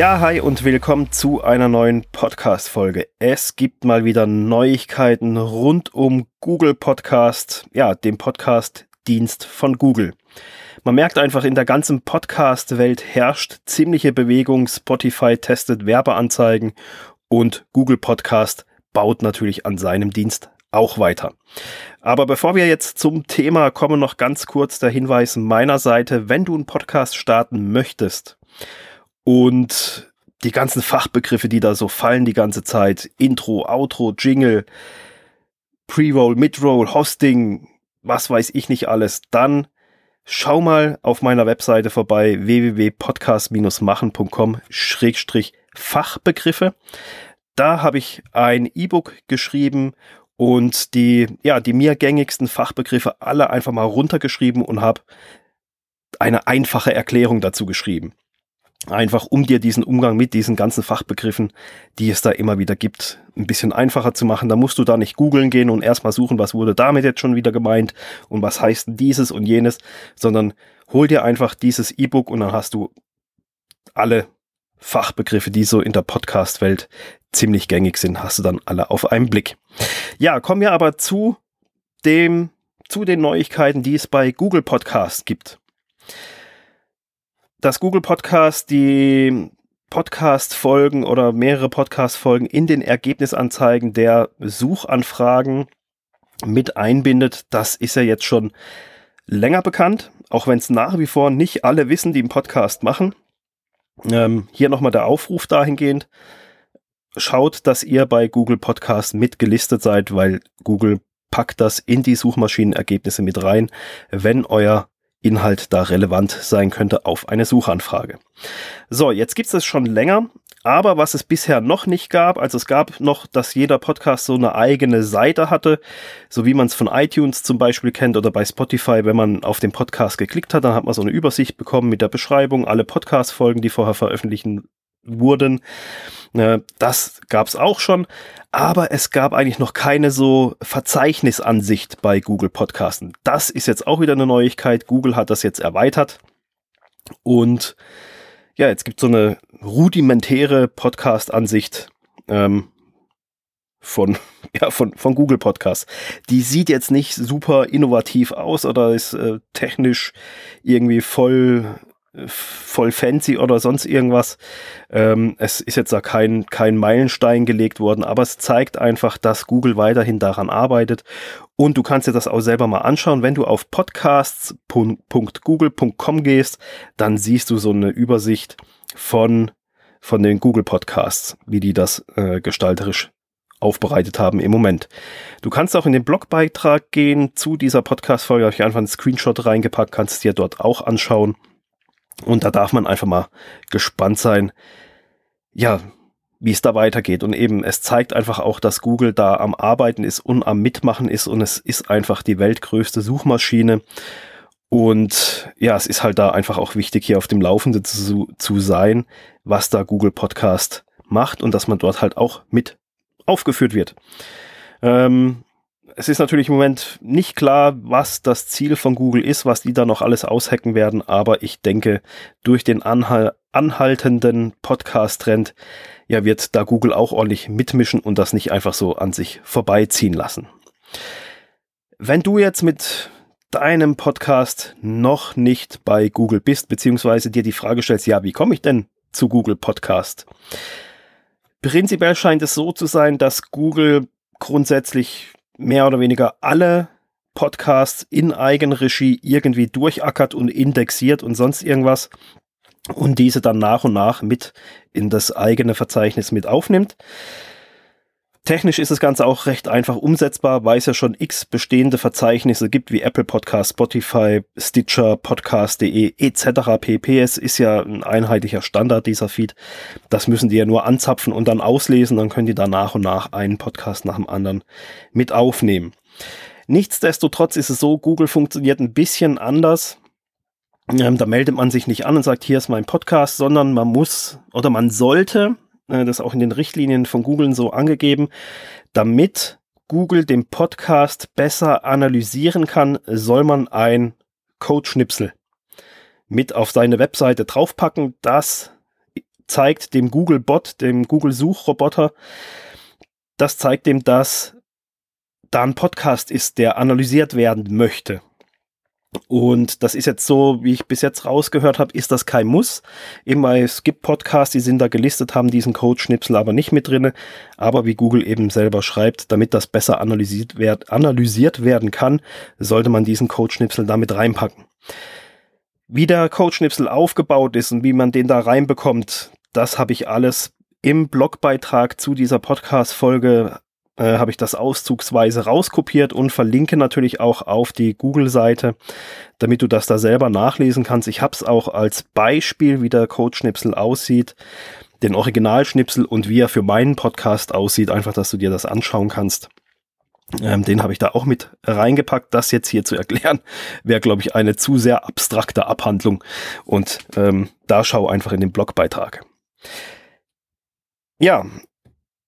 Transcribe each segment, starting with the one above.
Ja, hi und willkommen zu einer neuen Podcast-Folge. Es gibt mal wieder Neuigkeiten rund um Google Podcast, ja, dem Podcast-Dienst von Google. Man merkt einfach, in der ganzen Podcast-Welt herrscht ziemliche Bewegung. Spotify testet Werbeanzeigen und Google Podcast baut natürlich an seinem Dienst auch weiter. Aber bevor wir jetzt zum Thema kommen, noch ganz kurz der Hinweis meiner Seite, wenn du einen Podcast starten möchtest, und die ganzen Fachbegriffe, die da so fallen die ganze Zeit, Intro, Outro, Jingle, Pre-Roll, Mid-Roll, Hosting, was weiß ich nicht alles, dann schau mal auf meiner Webseite vorbei www.podcast-machen.com Fachbegriffe. Da habe ich ein E-Book geschrieben und die, ja, die mir gängigsten Fachbegriffe alle einfach mal runtergeschrieben und habe eine einfache Erklärung dazu geschrieben. Einfach um dir diesen Umgang mit diesen ganzen Fachbegriffen, die es da immer wieder gibt, ein bisschen einfacher zu machen. Da musst du da nicht googeln gehen und erstmal suchen, was wurde damit jetzt schon wieder gemeint und was heißt dieses und jenes, sondern hol dir einfach dieses E-Book und dann hast du alle Fachbegriffe, die so in der Podcast-Welt ziemlich gängig sind, hast du dann alle auf einen Blick. Ja, kommen wir aber zu dem, zu den Neuigkeiten, die es bei Google Podcast gibt dass Google Podcast die Podcast-Folgen oder mehrere Podcast-Folgen in den Ergebnisanzeigen der Suchanfragen mit einbindet, das ist ja jetzt schon länger bekannt, auch wenn es nach wie vor nicht alle wissen, die einen Podcast machen. Ähm, hier nochmal der Aufruf dahingehend. Schaut, dass ihr bei Google Podcast mitgelistet seid, weil Google packt das in die Suchmaschinenergebnisse mit rein, wenn euer Inhalt da relevant sein könnte auf eine Suchanfrage. So, jetzt gibt es das schon länger, aber was es bisher noch nicht gab, also es gab noch, dass jeder Podcast so eine eigene Seite hatte, so wie man es von iTunes zum Beispiel kennt oder bei Spotify, wenn man auf den Podcast geklickt hat, dann hat man so eine Übersicht bekommen mit der Beschreibung, alle Podcast-Folgen, die vorher veröffentlichen wurden. Äh, das gab es auch schon, aber es gab eigentlich noch keine so Verzeichnisansicht bei Google Podcasten. Das ist jetzt auch wieder eine Neuigkeit. Google hat das jetzt erweitert und ja, jetzt gibt es so eine rudimentäre Podcast-Ansicht ähm, von, ja, von, von Google Podcasts. Die sieht jetzt nicht super innovativ aus oder ist äh, technisch irgendwie voll voll fancy oder sonst irgendwas. Ähm, es ist jetzt da kein, kein Meilenstein gelegt worden, aber es zeigt einfach, dass Google weiterhin daran arbeitet. Und du kannst dir das auch selber mal anschauen. Wenn du auf podcasts.google.com gehst, dann siehst du so eine Übersicht von, von den Google Podcasts, wie die das äh, gestalterisch aufbereitet haben im Moment. Du kannst auch in den Blogbeitrag gehen zu dieser Podcast-Folge, habe ich einfach einen Screenshot reingepackt, kannst es dir dort auch anschauen. Und da darf man einfach mal gespannt sein, ja, wie es da weitergeht. Und eben, es zeigt einfach auch, dass Google da am Arbeiten ist und am Mitmachen ist und es ist einfach die weltgrößte Suchmaschine. Und ja, es ist halt da einfach auch wichtig, hier auf dem Laufenden zu, zu sein, was da Google Podcast macht und dass man dort halt auch mit aufgeführt wird. Ähm, es ist natürlich im Moment nicht klar, was das Ziel von Google ist, was die da noch alles aushacken werden, aber ich denke, durch den anhal anhaltenden Podcast-Trend ja, wird da Google auch ordentlich mitmischen und das nicht einfach so an sich vorbeiziehen lassen. Wenn du jetzt mit deinem Podcast noch nicht bei Google bist, beziehungsweise dir die Frage stellst, ja, wie komme ich denn zu Google Podcast? Prinzipiell scheint es so zu sein, dass Google grundsätzlich mehr oder weniger alle Podcasts in Eigenregie irgendwie durchackert und indexiert und sonst irgendwas und diese dann nach und nach mit in das eigene Verzeichnis mit aufnimmt. Technisch ist das Ganze auch recht einfach umsetzbar, weil es ja schon x bestehende Verzeichnisse gibt, wie Apple Podcast, Spotify, Stitcher, Podcast.de etc. pp. Es ist ja ein einheitlicher Standard, dieser Feed. Das müssen die ja nur anzapfen und dann auslesen, dann können die da nach und nach einen Podcast nach dem anderen mit aufnehmen. Nichtsdestotrotz ist es so, Google funktioniert ein bisschen anders. Ähm, da meldet man sich nicht an und sagt, hier ist mein Podcast, sondern man muss oder man sollte, äh, das auch in den Richtlinien von Google so angegeben, damit Google den Podcast besser analysieren kann, soll man ein Codeschnipsel mit auf seine Webseite draufpacken, das zeigt dem Google-Bot, dem Google-Suchroboter, das zeigt dem, dass da ein Podcast ist, der analysiert werden möchte. Und das ist jetzt so, wie ich bis jetzt rausgehört habe, ist das kein Muss. Weil es gibt Podcasts, die sind da gelistet, haben diesen Code-Schnipsel aber nicht mit drinne. Aber wie Google eben selber schreibt, damit das besser analysiert, werd, analysiert werden kann, sollte man diesen Code-Schnipsel damit reinpacken. Wie der Code-Schnipsel aufgebaut ist und wie man den da reinbekommt, das habe ich alles im Blogbeitrag zu dieser Podcast-Folge äh, habe ich das auszugsweise rauskopiert und verlinke natürlich auch auf die Google-Seite, damit du das da selber nachlesen kannst. Ich habe es auch als Beispiel, wie der Codeschnipsel aussieht, den Originalschnipsel und wie er für meinen Podcast aussieht, einfach, dass du dir das anschauen kannst. Ähm, den habe ich da auch mit reingepackt. Das jetzt hier zu erklären, wäre, glaube ich, eine zu sehr abstrakte Abhandlung. Und ähm, da schau einfach in den Blogbeitrag. Ja,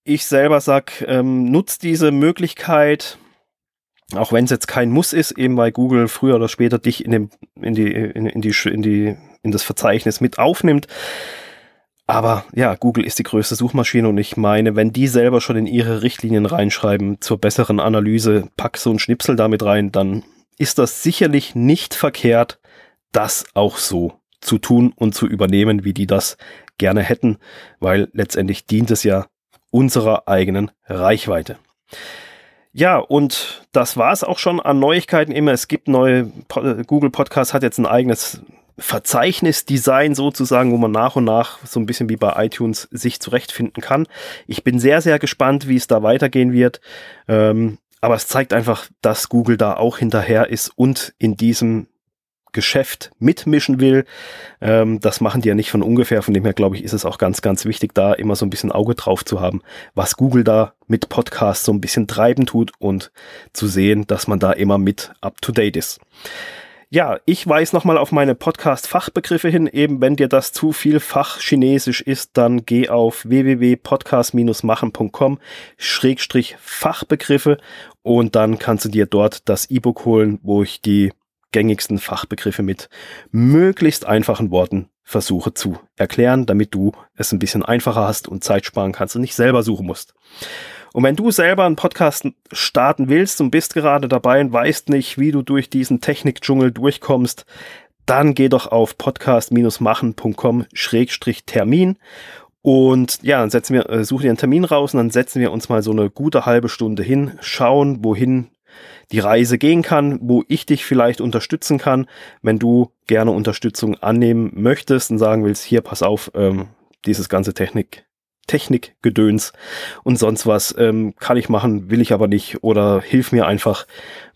ich selber sag, ähm, nutzt diese Möglichkeit, auch wenn es jetzt kein Muss ist, eben weil Google früher oder später dich in, dem, in, die, in, in, die, in, die, in das Verzeichnis mit aufnimmt. Aber ja, Google ist die größte Suchmaschine und ich meine, wenn die selber schon in ihre Richtlinien reinschreiben zur besseren Analyse, pack so ein Schnipsel damit rein, dann ist das sicherlich nicht verkehrt, das auch so zu tun und zu übernehmen, wie die das gerne hätten, weil letztendlich dient es ja unserer eigenen Reichweite. Ja, und das war es auch schon an Neuigkeiten immer. Es gibt neue, Google Podcast hat jetzt ein eigenes Verzeichnisdesign sozusagen, wo man nach und nach so ein bisschen wie bei iTunes sich zurechtfinden kann. Ich bin sehr, sehr gespannt, wie es da weitergehen wird. Ähm, aber es zeigt einfach, dass Google da auch hinterher ist und in diesem Geschäft mitmischen will. Ähm, das machen die ja nicht von ungefähr. Von dem her, glaube ich, ist es auch ganz, ganz wichtig, da immer so ein bisschen Auge drauf zu haben, was Google da mit Podcasts so ein bisschen treiben tut und zu sehen, dass man da immer mit up to date ist. Ja, ich weise nochmal auf meine Podcast-Fachbegriffe hin. Eben, wenn dir das zu viel Fachchinesisch ist, dann geh auf www.podcast-machen.com Schrägstrich Fachbegriffe und dann kannst du dir dort das E-Book holen, wo ich die gängigsten Fachbegriffe mit möglichst einfachen Worten versuche zu erklären, damit du es ein bisschen einfacher hast und Zeit sparen kannst und nicht selber suchen musst. Und wenn du selber einen Podcast starten willst und bist gerade dabei und weißt nicht, wie du durch diesen Technikdschungel durchkommst, dann geh doch auf podcast-machen.com-termin und ja, dann setzen wir, äh, dir einen Termin raus und dann setzen wir uns mal so eine gute halbe Stunde hin, schauen, wohin die Reise gehen kann, wo ich dich vielleicht unterstützen kann, wenn du gerne Unterstützung annehmen möchtest und sagen willst, hier pass auf, ähm, dieses ganze Technik, Technikgedöns und sonst was ähm, kann ich machen, will ich aber nicht oder hilf mir einfach,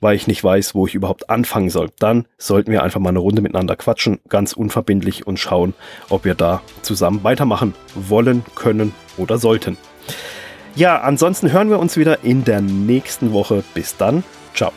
weil ich nicht weiß, wo ich überhaupt anfangen soll. Dann sollten wir einfach mal eine Runde miteinander quatschen, ganz unverbindlich und schauen, ob wir da zusammen weitermachen wollen, können oder sollten. Ja, ansonsten hören wir uns wieder in der nächsten Woche. Bis dann. Ciao.